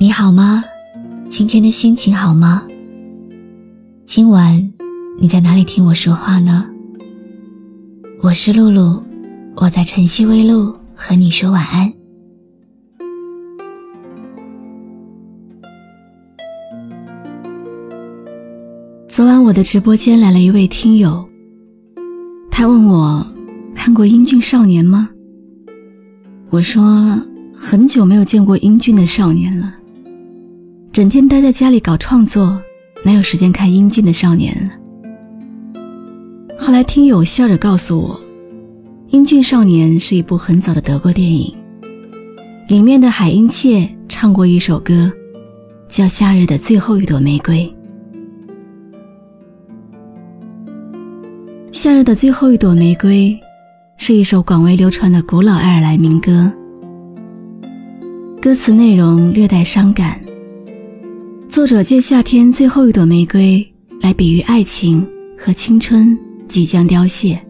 你好吗？今天的心情好吗？今晚你在哪里听我说话呢？我是露露，我在晨曦微露和你说晚安。昨晚我的直播间来了一位听友，他问我看过英俊少年吗？我说很久没有见过英俊的少年了，整天待在家里搞创作，哪有时间看英俊的少年？后来听友笑着告诉我，《英俊少年》是一部很早的德国电影，里面的海因切唱过一首歌，叫《夏日的最后一朵玫瑰》。《夏日的最后一朵玫瑰》。是一首广为流传的古老爱尔兰民歌，歌词内容略带伤感。作者借夏天最后一朵玫瑰来比喻爱情和青春即将凋谢，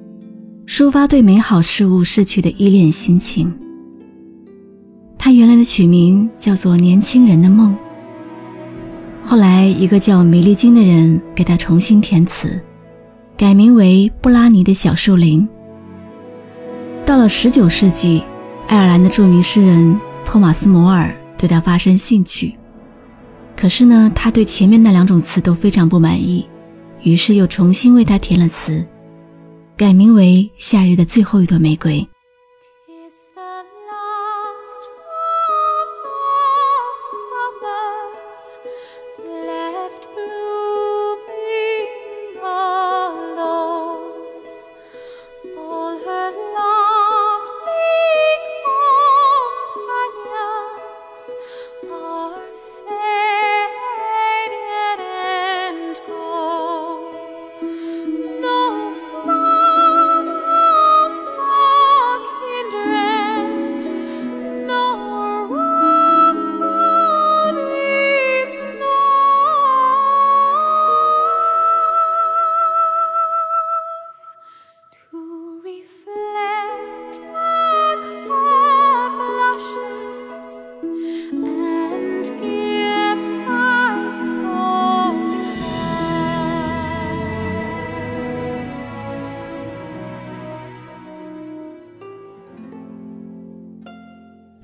抒发对美好事物逝去的依恋心情。他原来的曲名叫做《年轻人的梦》，后来一个叫米利金的人给他重新填词，改名为《布拉尼的小树林》。到了十九世纪，爱尔兰的著名诗人托马斯·摩尔对他发生兴趣，可是呢，他对前面那两种词都非常不满意，于是又重新为他填了词，改名为《夏日的最后一朵玫瑰》。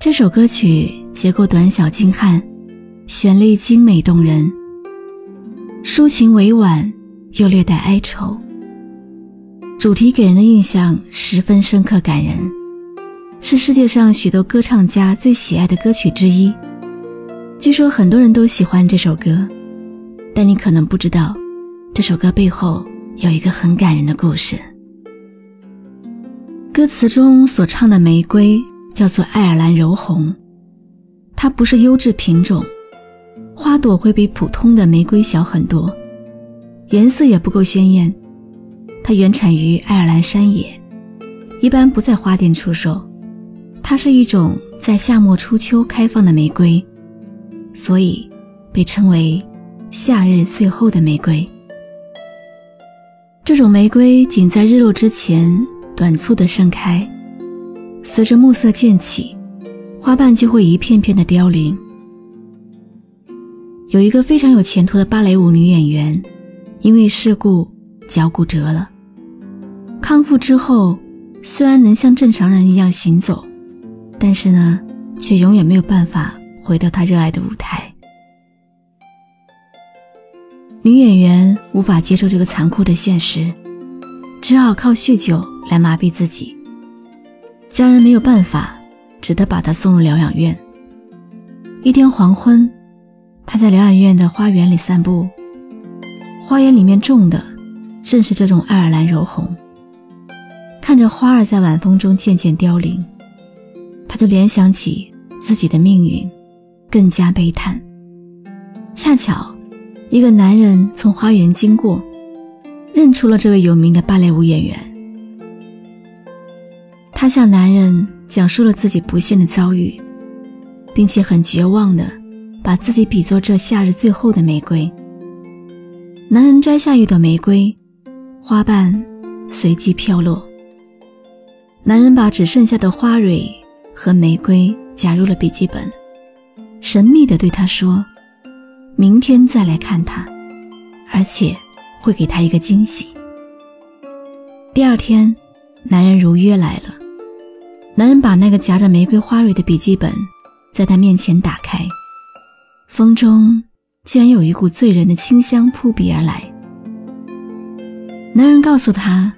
这首歌曲结构短小精悍，旋律精美动人，抒情委婉又略带哀愁。主题给人的印象十分深刻感人，是世界上许多歌唱家最喜爱的歌曲之一。据说很多人都喜欢这首歌，但你可能不知道，这首歌背后有一个很感人的故事。歌词中所唱的玫瑰。叫做爱尔兰柔红，它不是优质品种，花朵会比普通的玫瑰小很多，颜色也不够鲜艳。它原产于爱尔兰山野，一般不在花店出售。它是一种在夏末初秋开放的玫瑰，所以被称为夏日最后的玫瑰。这种玫瑰仅在日落之前短促的盛开。随着暮色渐起，花瓣就会一片片的凋零。有一个非常有前途的芭蕾舞女演员，因为事故脚骨折了。康复之后，虽然能像正常人一样行走，但是呢，却永远没有办法回到她热爱的舞台。女演员无法接受这个残酷的现实，只好靠酗酒来麻痹自己。家人没有办法，只得把他送入疗养院。一天黄昏，他在疗养院的花园里散步，花园里面种的正是这种爱尔兰柔红。看着花儿在晚风中渐渐凋零，他就联想起自己的命运，更加悲叹。恰巧，一个男人从花园经过，认出了这位有名的芭蕾舞演员。他向男人讲述了自己不幸的遭遇，并且很绝望的把自己比作这夏日最后的玫瑰。男人摘下一朵玫瑰，花瓣随即飘落。男人把只剩下的花蕊和玫瑰夹入了笔记本，神秘地对他说：“明天再来看他，而且会给他一个惊喜。”第二天，男人如约来了。男人把那个夹着玫瑰花蕊的笔记本在他面前打开，风中竟然有一股醉人的清香扑鼻而来。男人告诉他，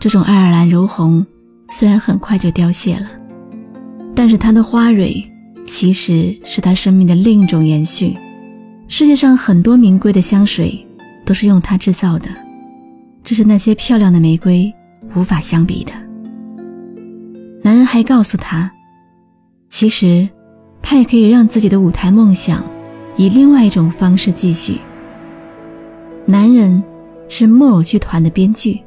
这种爱尔兰柔红虽然很快就凋谢了，但是它的花蕊其实是他生命的另一种延续。世界上很多名贵的香水都是用它制造的，这是那些漂亮的玫瑰无法相比的。男人还告诉她，其实他也可以让自己的舞台梦想以另外一种方式继续。男人。是木偶剧团的编剧，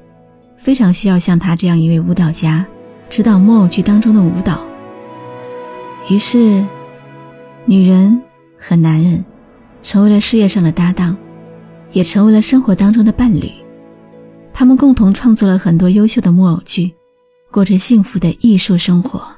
非常需要像他这样一位舞蹈家，指导木偶剧当中的舞蹈。于是，女人和男人成为了事业上的搭档，也成为了生活当中的伴侣。他们共同创作了很多优秀的木偶剧，过着幸福的艺术生活。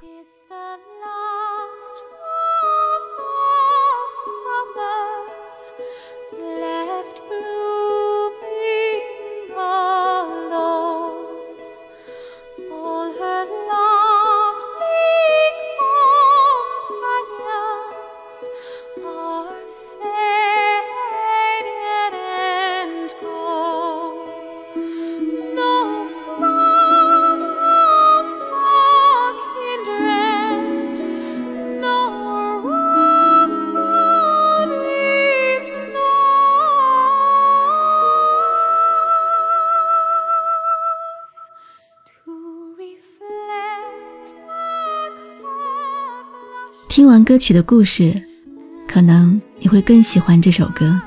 听完歌曲的故事，可能你会更喜欢这首歌。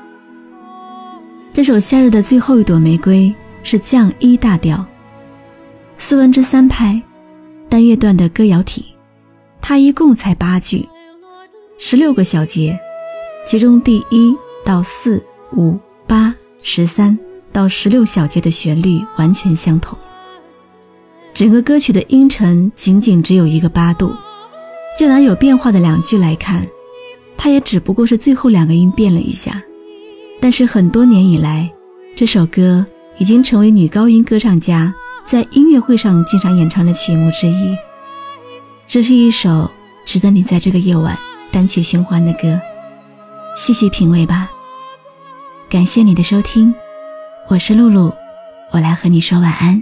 这首《夏日的最后一朵玫瑰》是降一大调，四分之三拍，单乐段的歌谣体。它一共才八句，十六个小节，其中第一到四、五、八、十三到十六小节的旋律完全相同。整个歌曲的音程仅仅只有一个八度。就拿有变化的两句来看，它也只不过是最后两个音变了一下。但是很多年以来，这首歌已经成为女高音歌唱家在音乐会上经常演唱的曲目之一。这是一首值得你在这个夜晚单曲循环的歌，细细品味吧。感谢你的收听，我是露露，我来和你说晚安。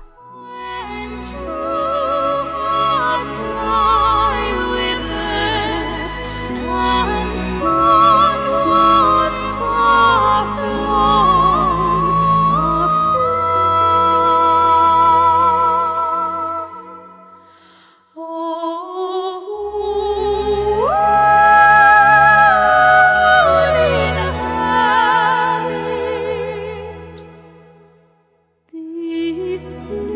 oh